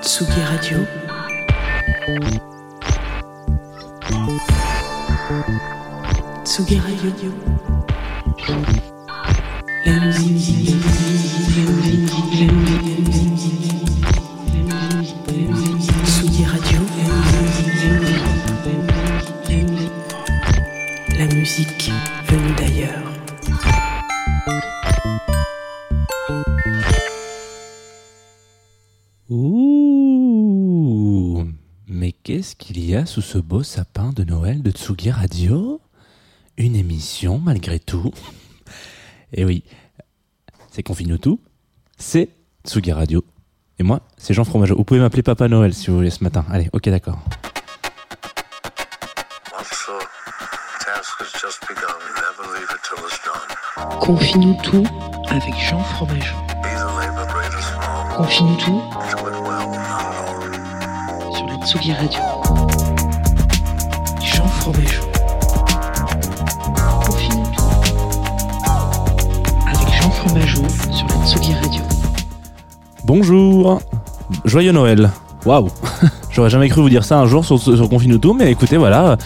Tsugi Radio. Tsugi Radio. La musique. Radio. La musique venue d'ailleurs. Qu'est-ce qu'il y a sous ce beau sapin de Noël de Tsugi Radio? Une émission malgré tout. Et oui, c'est Confine tout, c'est Tsugi Radio. Et moi, c'est Jean Fromageau. Vous pouvez m'appeler Papa Noël si vous voulez ce matin. Allez, ok d'accord. Confine-nous tout avec Jean Fromageau. Confine-nous tout Tsugi Radio. Jean Fromageau. Tout avec Jean Fromageau sur la Tsugi Radio. Bonjour Joyeux Noël Waouh J'aurais jamais cru vous dire ça un jour sur, sur Confine tout, mais écoutez, voilà.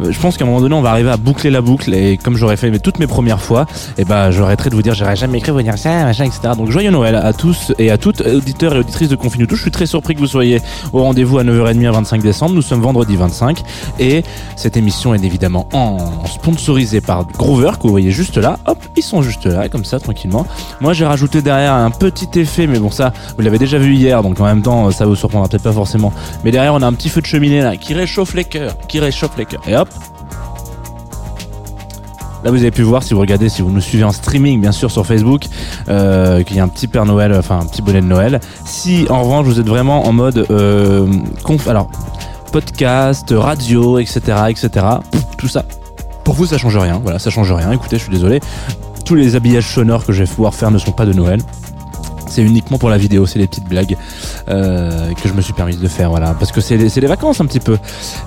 Euh, Je pense qu'à un moment donné, on va arriver à boucler la boucle, et comme j'aurais fait toutes mes premières fois, et ben j'arrêterai de vous dire, j'aurais jamais cru vous dire ça, machin, etc. Donc joyeux Noël à tous et à toutes, auditeurs et auditrices de Confine tout. Je suis très surpris que vous soyez au rendez-vous à 9h30 le 25 décembre. Nous sommes vendredi 25, et cette émission est évidemment en sponsorisée par Groover, que vous voyez juste là. Hop, ils sont juste là, comme ça, tranquillement. Moi, j'ai rajouté derrière un petit effet, mais bon, ça, vous l'avez déjà vu hier, donc en même temps, ça vous surprendra peut-être pas forcément. Mais derrière, on a un petit feu de cheminée là, qui réchauffe les cœurs, qui réchauffe les cœurs. Et hop. Là, vous avez pu voir si vous regardez, si vous nous suivez en streaming, bien sûr, sur Facebook, euh, qu'il y a un petit Père Noël, enfin un petit bonnet de Noël. Si en revanche vous êtes vraiment en mode euh, conf, alors podcast, radio, etc., etc., tout ça, pour vous ça change rien. Voilà, ça change rien. Écoutez, je suis désolé. Tous les habillages sonores que je vais pouvoir faire ne sont pas de Noël. C'est uniquement pour la vidéo, c'est les petites blagues euh, que je me suis permis de faire, voilà. Parce que c'est les, vacances un petit peu.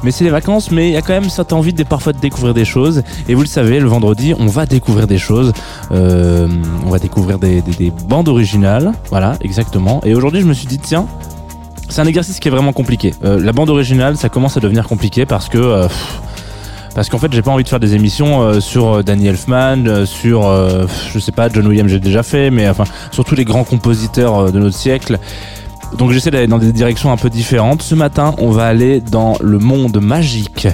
Mais c'est les vacances, mais il y a quand même cette envie de, parfois de découvrir des choses. Et vous le savez, le vendredi, on va découvrir des choses. Euh, on va découvrir des, des- des bandes originales, voilà, exactement. Et aujourd'hui, je me suis dit, tiens, c'est un exercice qui est vraiment compliqué. Euh, la bande originale, ça commence à devenir compliqué parce que... parce qu'en fait, j'ai pas envie de faire des émissions euh, sur euh, Danny Elfman, euh, sur, je sais pas, John Williams, j'ai déjà fait, mais enfin, sur tous les grands compositeurs de notre siècle. Donc j'essaie d'aller dans des directions un peu différentes. Ce matin, on va aller dans le monde magique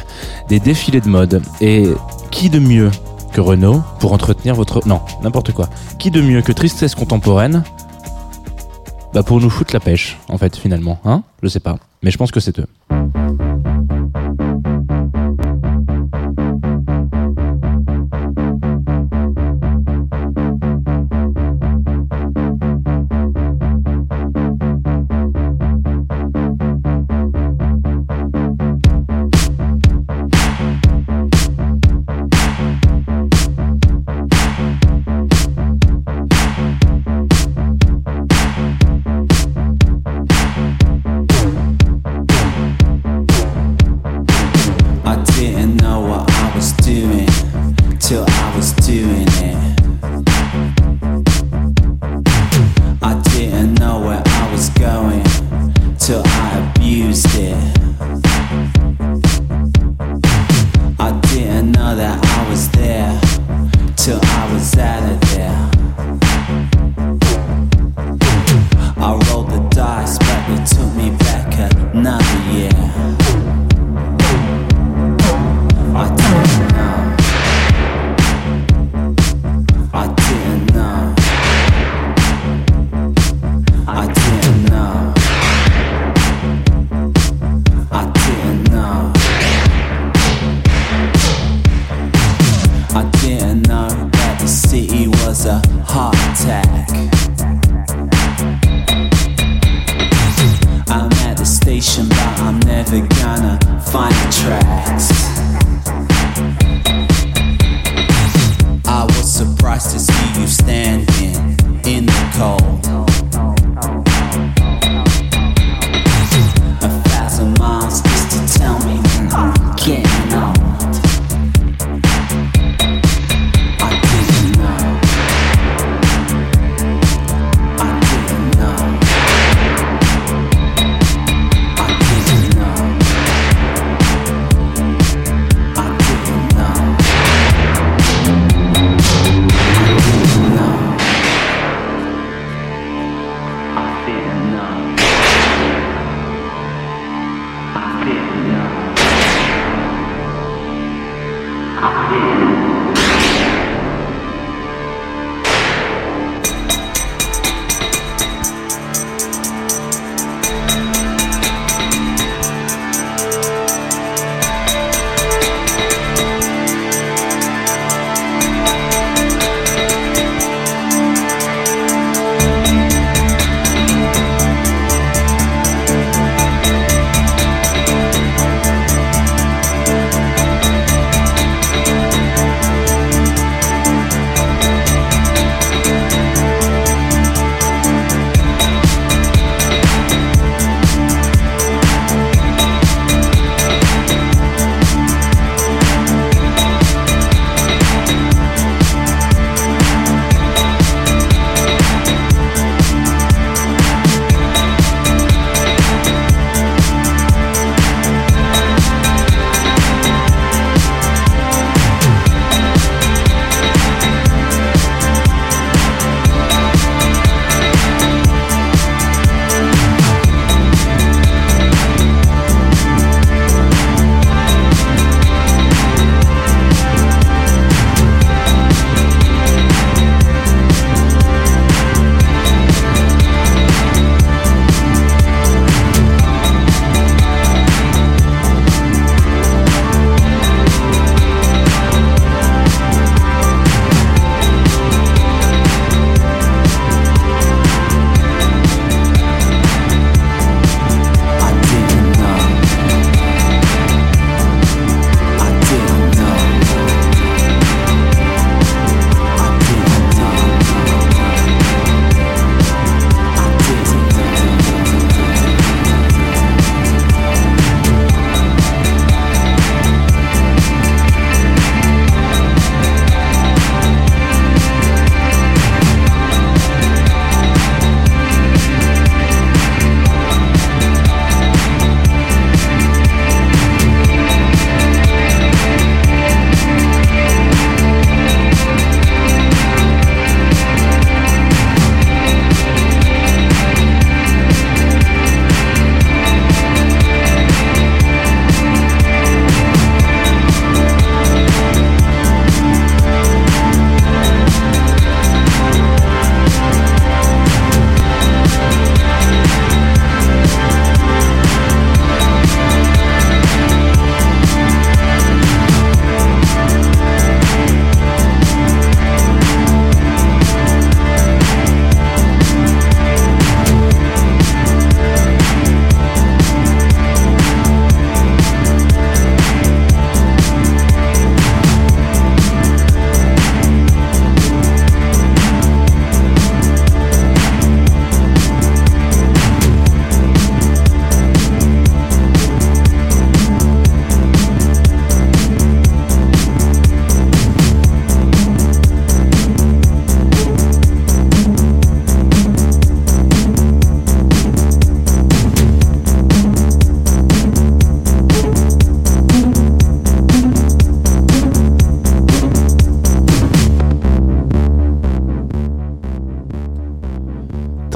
des défilés de mode. Et qui de mieux que Renault pour entretenir votre... Non, n'importe quoi. Qui de mieux que Tristesse Contemporaine Bah pour nous foutre la pêche, en fait, finalement. Hein? Je sais pas. Mais je pense que c'est eux.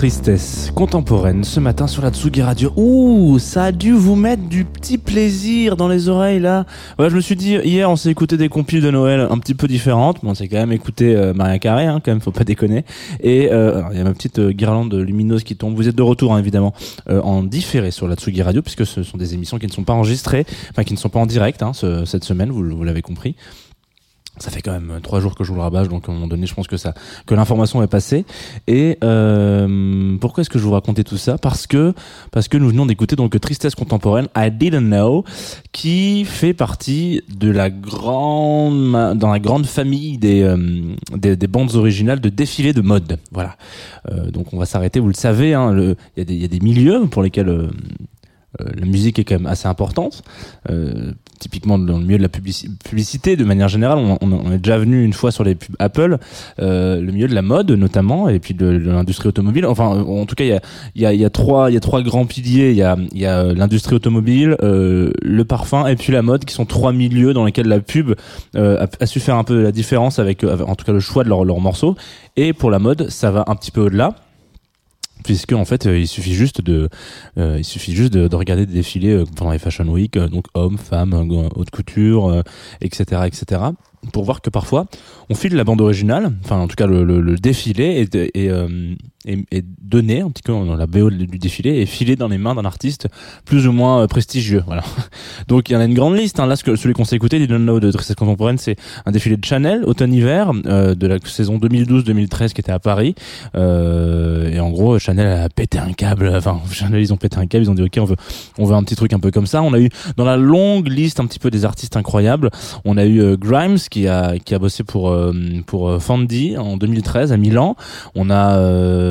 Tristesse contemporaine ce matin sur la Tsugi Radio. Ouh, ça a dû vous mettre du petit plaisir dans les oreilles là. Ouais, je me suis dit hier on s'est écouté des compiles de Noël un petit peu différentes, mais on s'est quand même écouté euh, Maria Carré, hein, quand même faut pas déconner. Et euh, il y a ma petite euh, guirlande lumineuse qui tombe. Vous êtes de retour hein, évidemment euh, en différé sur la Tsugi Radio puisque ce sont des émissions qui ne sont pas enregistrées, enfin qui ne sont pas en direct hein, ce- cette semaine, vous, vous l'avez compris. Ça fait quand même euh, trois jours que je joue le rabâche, donc à un moment donné, je pense que ça, que l'information est passée. Et euh, pourquoi est-ce que je vous racontais tout ça? Parce que parce que nous venons d'écouter donc Tristesse contemporaine, I Didn't Know, qui fait partie de la grande dans la grande famille des euh, des, des bandes originales de défilés de mode. Voilà. Euh, donc on va s'arrêter. Vous le savez, hein, il y a des il y a des milieux pour lesquels euh, la musique est quand même assez importante. Euh, typiquement dans le milieu de la publici- publicité, de manière générale, on, on- est déjà venu une fois sur les pubs Apple, euh, le milieu de la mode notamment, et puis de, l'industrie automobile. Enfin, euh, en tout cas, il y a, y, a, y a trois, y a trois grands piliers. Il y a, y a euh, l'industrie automobile, euh, le parfum et puis la mode, qui sont trois milieux dans lesquels la pub euh, a, a su faire un peu la différence avec, euh, en tout cas, le choix de leurs leurs morceaux. Et pour la mode, ça va un petit peu au-delà puisque en fait euh, il suffit juste de euh, regarder des défilés euh, pendant les fashion week donc hommes femmes haute couture etc etc pour voir que parfois on file la bande originale enfin en tout cas le, défilé est, euh, est, est donné un petit peu dans la BO du défilé est filé dans les mains d'un artiste plus ou moins euh, prestigieux voilà. Donc il y en a une grande liste hein. là celui qu'on s'est écouté Didn't Know de Tristesse contemporaine c'est un défilé de Chanel automne-hiver euh, de la saison 2012-2013 qui était à Paris. Euh, et en gros Chanel a pété un câble enfin Chanel ils ont pété un câble ils ont dit ok on veut on veut un petit truc un peu comme ça. On a eu dans la longue liste un petit peu des artistes incroyables. On a eu euh, Grimes qui a qui a bossé pour euh, pour euh, Fendi en 2013 à Milan. On a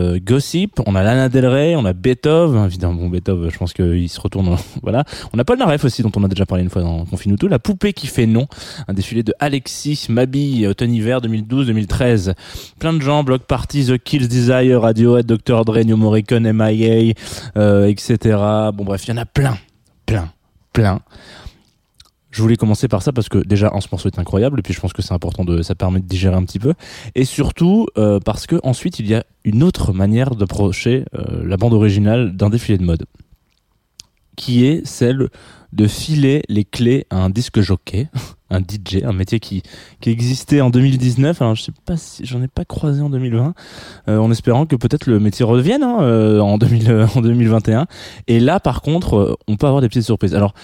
euh, Gossip on a Lana Del Rey on a Beethoven évidemment bon Beethoven je pense qu'il se retourne voilà. On a Paul Naref aussi dont on a déjà parlé une fois dans Confine tout. La poupée qui fait non un défilé de Alexis Mabi automne-hiver 2012-2013 plein de gens Block Party The Kills Desire Radiohead Dr Dre New Morricone MIA euh, etc bon bref il y en a plein plein plein je voulais commencer par ça parce que déjà en ce morceau est incroyable et puis je pense que c'est important de ça permet de digérer un petit peu et surtout euh, parce que ensuite il y a une autre manière d'approcher euh, la bande originale d'un défilé de mode qui est celle de filer les clés à un disque jockey, un DJ, un métier qui, qui existait en 2019. Alors je sais pas si j'en ai pas croisé en 2020, euh, en espérant que peut-être le métier revienne hein, euh, en, 2000, euh, en 2021. Et là, par contre, euh, on peut avoir des petites surprises. Alors,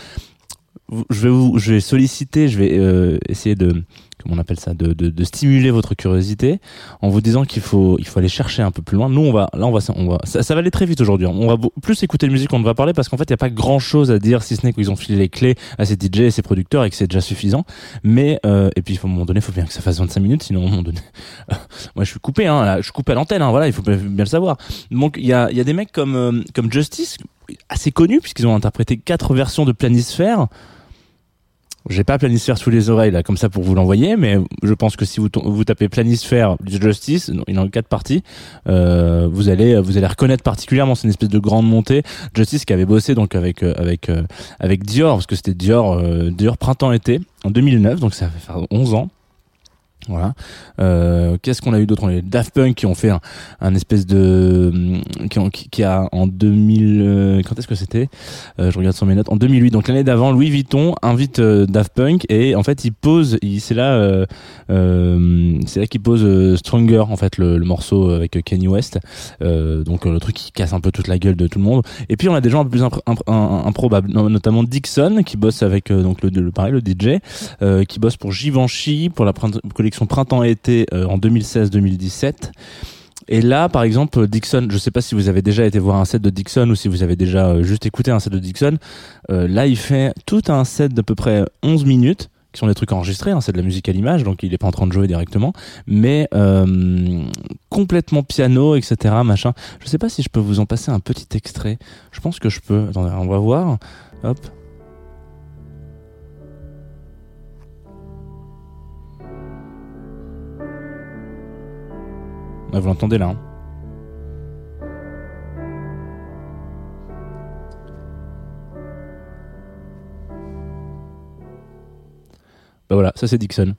je vais vous, je vais solliciter, je vais euh, essayer de, comment on appelle ça, de, de, de stimuler votre curiosité en vous disant qu'il faut, il faut aller chercher un peu plus loin. Nous, on va, là, on va, ça, va aller très vite aujourd'hui. On va plus écouter de musique qu'on ne va parler parce qu'en fait, il n'y a pas grand chose à dire si ce n'est qu'ils ont filé les clés à ces DJ et ces producteurs et que c'est déjà suffisant. Mais, euh, et puis, à un moment donné, il faut bien que ça fasse 25 minutes, sinon, à un moment donné, moi, je suis coupé, hein, je suis coupé à l'antenne, hein, voilà, il faut bien le savoir. Donc, il y a, y a des mecs comme, euh, comme Justice, assez connus, puisqu'ils ont interprété quatre versions de Planisphère. J'ai pas Planisphère sous les oreilles là comme ça pour vous l'envoyer, mais je pense que si vous, tapez Planisphère Justice, non, il en a quatre parties, euh, vous allez vous allez reconnaître particulièrement c'est une espèce de grande montée. Justice qui avait bossé donc avec euh, avec euh, avec Dior parce que c'était Dior euh, Dior printemps été en 2009 donc ça fait faire 11 ans. Voilà. Euh, Qu'est-ce qu'on a eu d'autre? On a eu Daft Punk qui ont fait un, un espèce de qui, ont- qui, qui a en 2000 euh, quand est-ce que c'était? Euh, Je regarde sur mes notes. En 2008, donc l'année d'avant, Louis Vuitton invite euh, Daft Punk et en fait il pose, c'est là, euh, c'est là qu'il pose Stronger en fait le, le morceau avec Kanye West. Donc le truc qui casse un peu toute la gueule de tout le monde. Et puis on a des gens un peu plus impr- impr- im- improbables, no- notamment Dixon qui bosse avec donc le, le pareil le DJ, qui bosse pour Givenchy pour la print- collection printemps-été euh, en 2016-2017. Et là, par exemple, Dixon, je sais pas si vous avez déjà été voir un set de Dixon ou si vous avez déjà euh, juste écouté un set de Dixon. Euh, là, il fait tout un set d'à peu près 11 minutes qui sont des trucs enregistrés, hein, c'est de la musique à l'image, donc il est pas en train de jouer directement, mais complètement piano, etc., machin. Je sais pas si je peux vous en passer un petit extrait. Je pense que je peux. Attendez, on va voir. Hop. Ah, vous l'entendez là. hein. Bah voilà, ça c'est Dixon.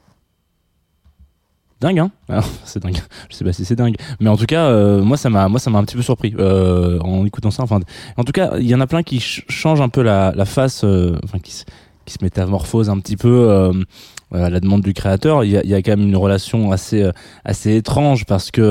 Dingue, hein Alors, C'est dingue. Je sais pas si c'est dingue, mais en tout cas, euh, moi ça m'a, moi ça m'a un petit peu surpris euh, en écoutant ça. En tout cas, il y en a plein qui ch- changent un peu la, face, euh, enfin qui, se- qui se métamorphosent un petit peu à la demande du créateur. Il y a, il y a quand même une relation assez, euh, assez étrange parce que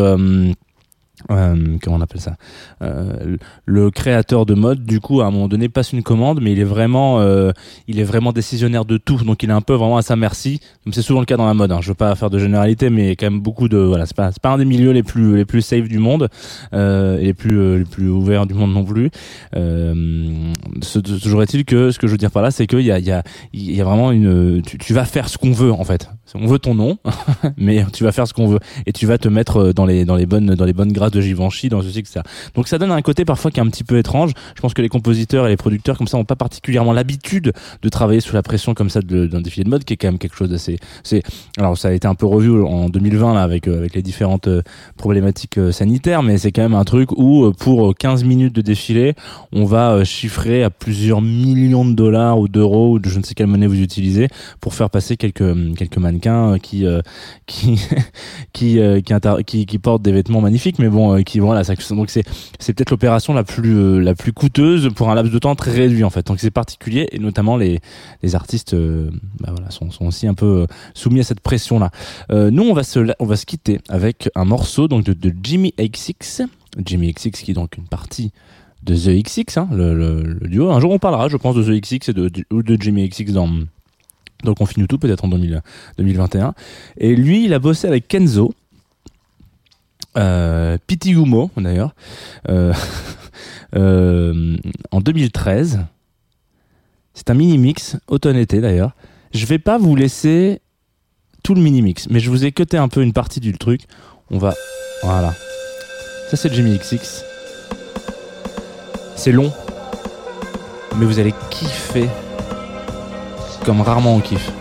euh, comment on appelle ça euh, le créateur de mode du coup à un moment donné passe une commande mais il est vraiment euh, il est vraiment décisionnaire de tout. Donc il est un peu vraiment à sa merci. C'est souvent le cas dans la mode hein. je veux pas faire de généralité mais quand même beaucoup de voilà c'est pas c'est pas un des milieux les plus les plus safe du monde euh, et les plus euh, les plus ouverts du monde non plus. Euh, ce- toujours est-il que ce que je veux dire par là c'est qu'il y a il y a il y a vraiment une tu, tu vas faire ce qu'on veut en fait. On veut ton nom mais tu vas faire ce qu'on veut. Et tu vas te mettre dans les dans les bonnes dans les bonnes grâces de Givenchy dans ceci ça donc ça donne un côté parfois qui est un petit peu étrange. Je pense que les compositeurs et les producteurs comme ça ont pas particulièrement l'habitude de travailler sous la pression comme ça d'un défilé de mode qui est quand même quelque chose d'assez alors ça a été un peu revu en 2020 là avec euh, avec les différentes euh, problématiques euh, sanitaires mais c'est quand même un truc où pour 15 minutes de défilé on va chiffrer à plusieurs millions de dollars ou d'euros ou de je ne sais quelle monnaie vous utilisez pour faire passer quelques quelques mannequins qui qui qui, qui, qui qui portent des vêtements magnifiques. Mais bon euh, qui voilà ça, donc c'est c'est peut-être l'opération la plus euh, la plus coûteuse pour un laps de temps très réduit en fait. Donc c'est particulier et notamment les les artistes euh, bah voilà sont sont aussi un peu soumis à cette pression là nous on va se la- on va se quitter avec un morceau donc de, de Jimmy XX Jimmy XX qui est donc une partie de The XX hein, le, le, duo. Un jour on parlera je pense de The XX et ou de Jimmy XX dans dans Confine tout peut-être en 2000 2021 et lui il a bossé avec Kenzo euh, Pity Humo d'ailleurs. Euh, euh, en 2013 c'est un mini mix automne-été d'ailleurs. Je vais pas vous laisser tout le mini mix mais je vous ai cuté un peu une partie du truc. On va voilà. Ça c'est Jimmy XX c'est long mais vous allez kiffer. Comme rarement on kiffe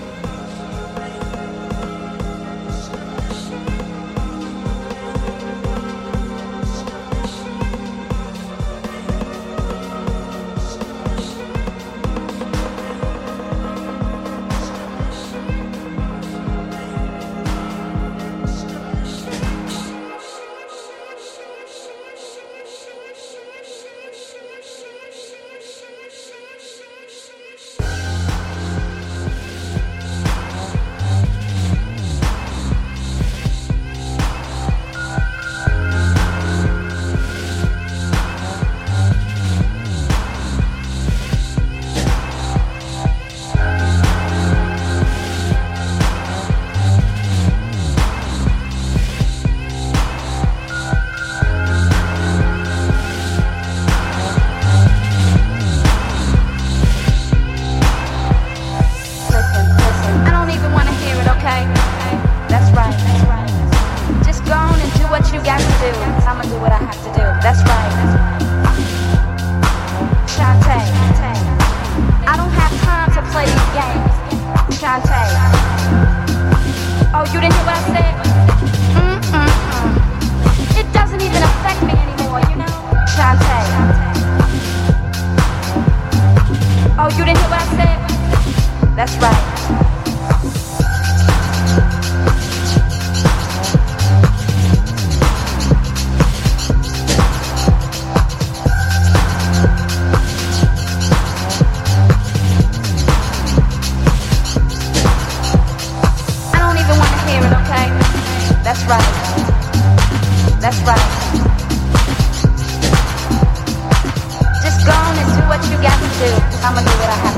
I'ma do what I have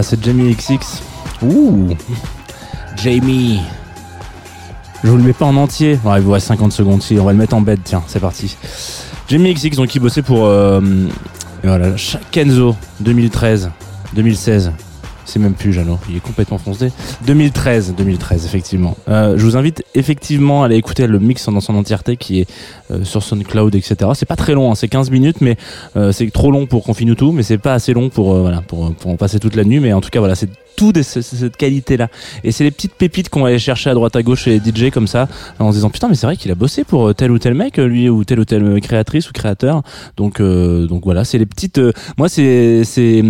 Voilà, c'est Jamie XX. Ouh Jamie Je vous le mets pas en entier. Ouais, il vous reste 50 secondes. Si, on va le mettre en bed. Tiens, c'est parti. Jamie XX, donc, qui bossait pour. euh, voilà, Kenzo 2013, 2016. C'est même plus Jeannot, il est complètement foncé. 2013, 2013, effectivement. Euh, je vous invite effectivement à aller écouter le mix dans son entièreté qui est euh, sur SoundCloud, etc. C'est pas très long, hein, c'est 15 minutes, mais euh, c'est trop long pour qu'on finisse tout, mais c'est pas assez long pour, pour en passer toute la nuit. Mais en tout cas, voilà, c'est tout de ce- cette qualité-là. Et c'est les petites pépites qu'on aller chercher à droite à gauche chez DJ comme ça, en se disant putain, mais c'est vrai qu'il a bossé pour euh, tel ou tel mec, lui, ou telle ou telle euh, créatrice ou créateur. Donc, euh, donc voilà, c'est les petites. euh, moi, c'est c'est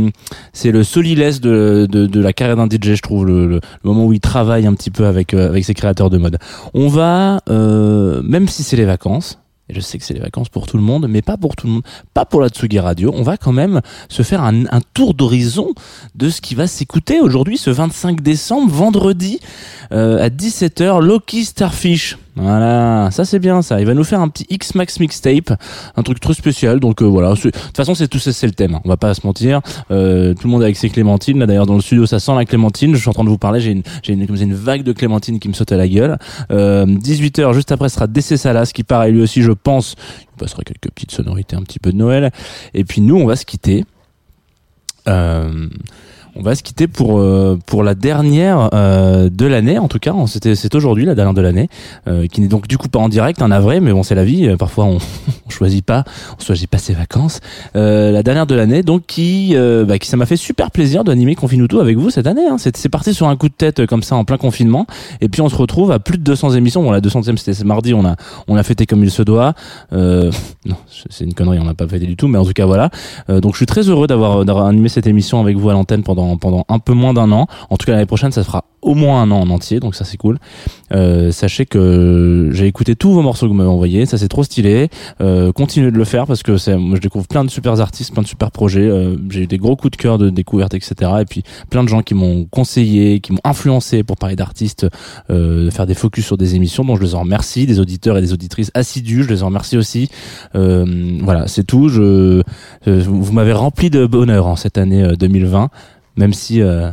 c'est le solilès de, de, de la carrière d'un DJ, je trouve, le, le, moment où il travaille un petit peu avec euh, avec ses créateurs de mode. On va, même si c'est les vacances. Et je sais que c'est les vacances pour tout le monde, mais pas pour tout le monde, pas pour la Tsugi Radio. On va quand même se faire un, tour d'horizon de ce qui va s'écouter aujourd'hui, ce 25 décembre, vendredi, à 17h, Loki Starfish. Voilà, ça c'est bien ça. Il va nous faire un petit X-Max mixtape, un truc très spécial. Donc euh, voilà, de toute façon c'est tout c'est le thème. hein. On va pas se mentir. Euh, tout le monde avec ses clémentines. Là d'ailleurs dans le studio ça sent la clémentine. Je suis en train de vous parler. J'ai une, j'ai une, une vague de clémentine qui me saute à la gueule. Euh, 18h juste après sera DC Salas qui pareil lui aussi je pense. Il passera quelques petites sonorités un petit peu de Noël. Et puis nous on va se quitter. Euh, on va se quitter pour euh, pour la dernière euh, de l'année en tout cas. C'était c'est aujourd'hui la dernière de l'année euh, qui n'est donc du coup pas en direct un avril mais bon c'est la vie. Euh, parfois on, on choisit pas on choisit pas ses vacances. Euh, la dernière de l'année donc qui euh, bah, qui ça m'a fait super plaisir d'animer Confinuto avec vous cette année hein. c'est parti sur un coup de tête comme ça en plein confinement. Et puis on se retrouve à plus de 200 émissions. Bon la 200e c'était mardi. On a on a fêté comme il se doit. Non c'est une connerie. On n'a pas fêté du tout. Mais en tout cas voilà. Donc je suis très heureux d'avoir animé cette émission avec vous à l'antenne pendant pendant un peu moins d'un an. En tout cas l'année prochaine ça fera au moins un an en entier, donc ça c'est cool. Euh, sachez que j'ai écouté tous vos morceaux que vous m'avez envoyés, ça c'est trop stylé. Euh, continuez de le faire parce que moi je découvre plein de super artistes, plein de super projets. Euh, j'ai eu des gros coups de cœur de découverte, etc. Et puis plein de gens qui m'ont conseillé, qui m'ont influencé pour parler d'artistes, euh, de faire des focus sur des émissions. Donc je les en remercie, des auditeurs et des auditrices assidus, je les en remercie aussi. Euh, voilà, c'est tout. Je, euh, vous m'avez rempli de bonheur en cette année euh, 2020, même si euh,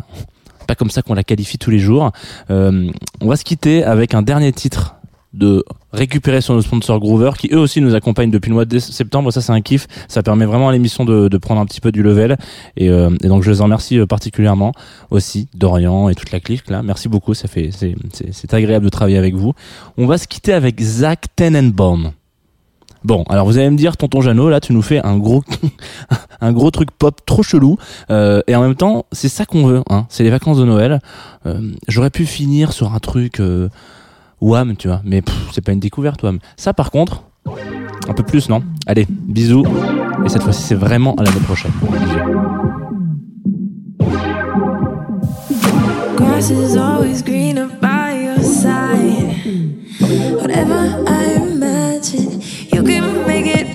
pas comme ça qu'on la qualifie tous les jours. Euh, on va se quitter avec un dernier titre de récupérer sur nos sponsors Groover qui eux aussi nous accompagnent depuis le mois de septembre. Ça c'est un kiff. Ça permet vraiment à l'émission de, prendre un petit peu du level. Et, euh, donc je les en remercie euh, particulièrement aussi Dorian et toute la clique là. Merci beaucoup. Ça fait c'est agréable de travailler avec vous. On va se quitter avec Zach Tenenbaum Bon, alors vous allez me dire, tonton Jeannot, là, tu nous fais un gros, truc pop trop chelou, euh, et en même temps, c'est ça qu'on veut, hein. C'est les vacances de Noël. Euh, J'aurais pu finir sur un truc euh, Wham, tu vois, mais c'est pas une découverte Wham. Ça, par contre, un peu plus, non? Allez, bisous. Et cette fois-ci, c'est vraiment à l'année prochaine. You can make it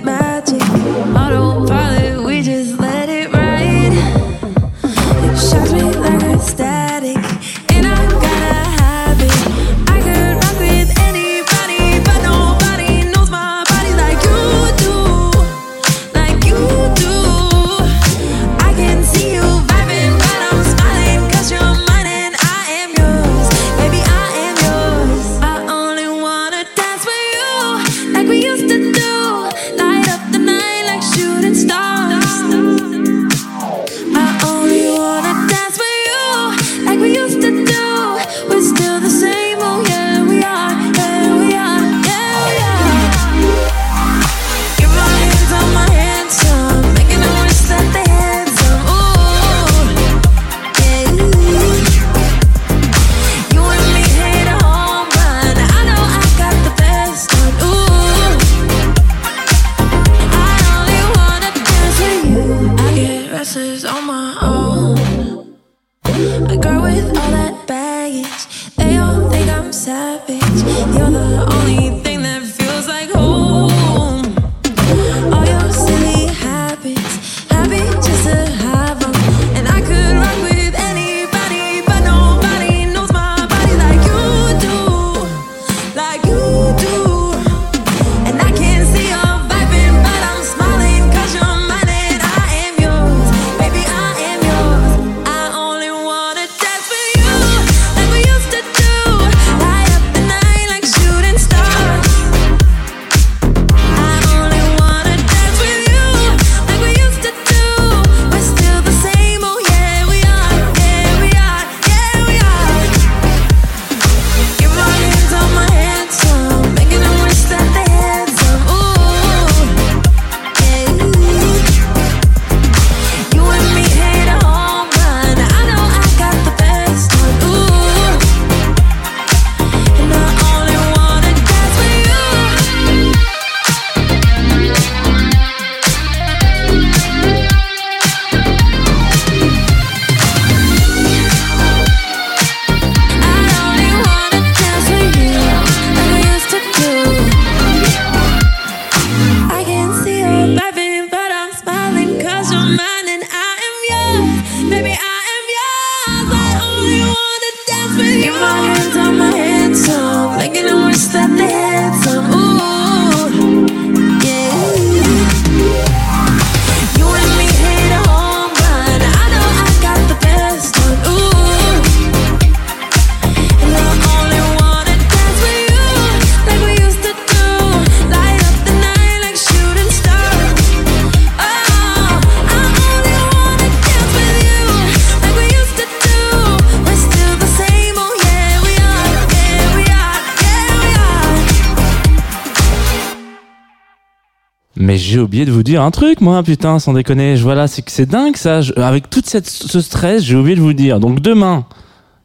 Mais j'ai oublié de vous dire un truc, moi, putain, sans déconner. Je- Voilà, c'est que c'est dingue ça. Je- avec tout ce stress, j'ai oublié de vous dire. Donc demain,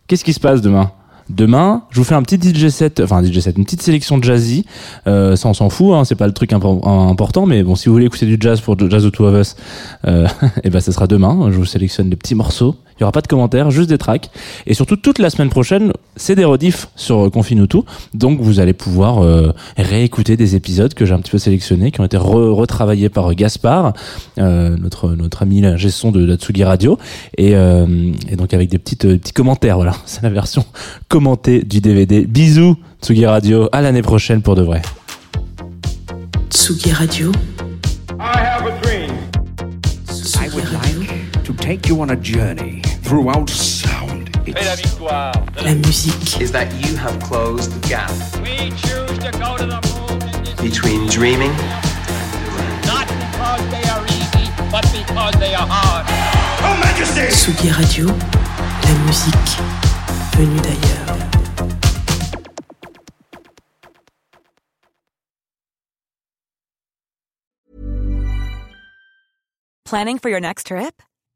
qu'est-ce qui se passe demain? Demain, je vous fais un petit DJ set, enfin DJ set, une petite sélection de jazzy. Euh, ça, on s'en fout, hein, c'est pas le truc impo- important, mais bon, si vous voulez écouter du jazz pour Jazz the Two of Us, euh, et ben, ça sera demain. Je vous sélectionne des petits morceaux. Il y aura pas de commentaires, juste des tracks. Et surtout, toute la semaine prochaine, c'est des rediffs sur Confine tout. Donc, vous allez pouvoir euh, réécouter des épisodes que j'ai un petit peu sélectionnés, qui ont été re- retravaillés par Gaspard, euh, notre notre ami gestion de Datsugi Radio, et, euh, et donc avec des petites euh, petits commentaires. Voilà, c'est la version commentée du DVD. Bisous, Tsugi Radio. À l'année prochaine pour de vrai. Tsugi Radio. I have a dream. Tsugi Radio. to take you on a journey throughout sound. Et la victoire. La musique. is that you have closed the gap We choose to go to the moon between dreaming not because they are easy, but because they are hard. Oh, Tsugi Radio. La musique venue d'ailleurs. Planning for your next trip?